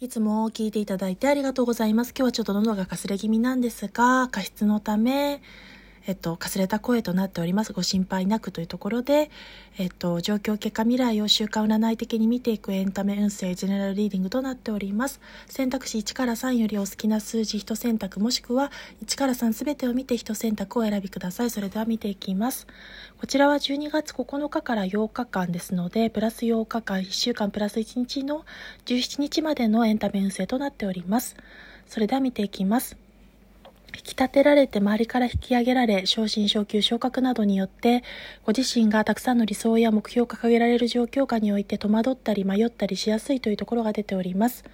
いつも聞いていただいてありがとうございます。今日はちょっと喉がかすれ気味なんですが、過失のため、えっと、かすれた声となっております。ご心配なくというところで、えっと、状況結果未来を週間占い的に見ていくエンタメ運勢ジェネラルリーディングとなっております。選択肢1から3よりお好きな数字1選択もしくは1から3すべてを見て1選択を選びください。それでは見ていきます。こちらは12月9日から8日間ですので、プラス8日間、1週間プラス1日の17日までのエンタメ運勢となっております。それでは見ていきます。引き立てられて周りから引き上げられ、昇進、昇級、昇格などによって、ご自身がたくさんの理想や目標を掲げられる状況下において戸惑ったり迷ったりしやすいというところが出ております。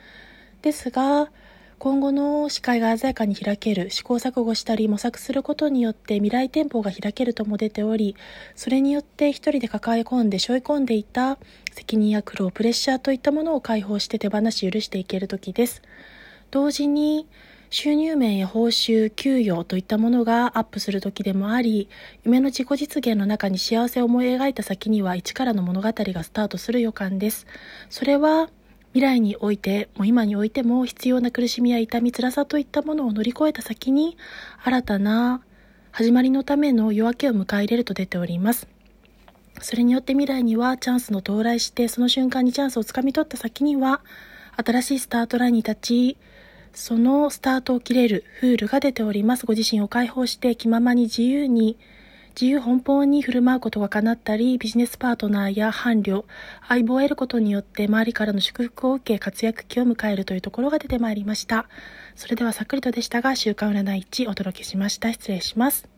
ですが、今後の視界が鮮やかに開ける、試行錯誤したり模索することによって未来展望が開けるとも出ており、それによって一人で抱え込んで背負い込んでいた責任や苦労、プレッシャーといったものを解放して手放し許していける時です。同時に、収入面や報酬、給与といったものがアップする時でもあり、夢の自己実現の中に幸せを思い描いた先には一からの物語がスタートする予感です。それは未来においても今においても必要な苦しみや痛み、辛さといったものを乗り越えた先に新たな始まりのための夜明けを迎え入れると出ております。それによって未来にはチャンスの到来してその瞬間にチャンスをつかみ取った先には新しいスタートラインに立ちそのスタートを切れるフールが出ております。ご自身を解放して気ままに自由に、自由奔放に振る舞うことが叶ったり、ビジネスパートナーや伴侶、相棒を得ることによって周りからの祝福を受け活躍期を迎えるというところが出てまいりました。それではさっくりとでしたが、週刊占い1お届けしました。失礼します。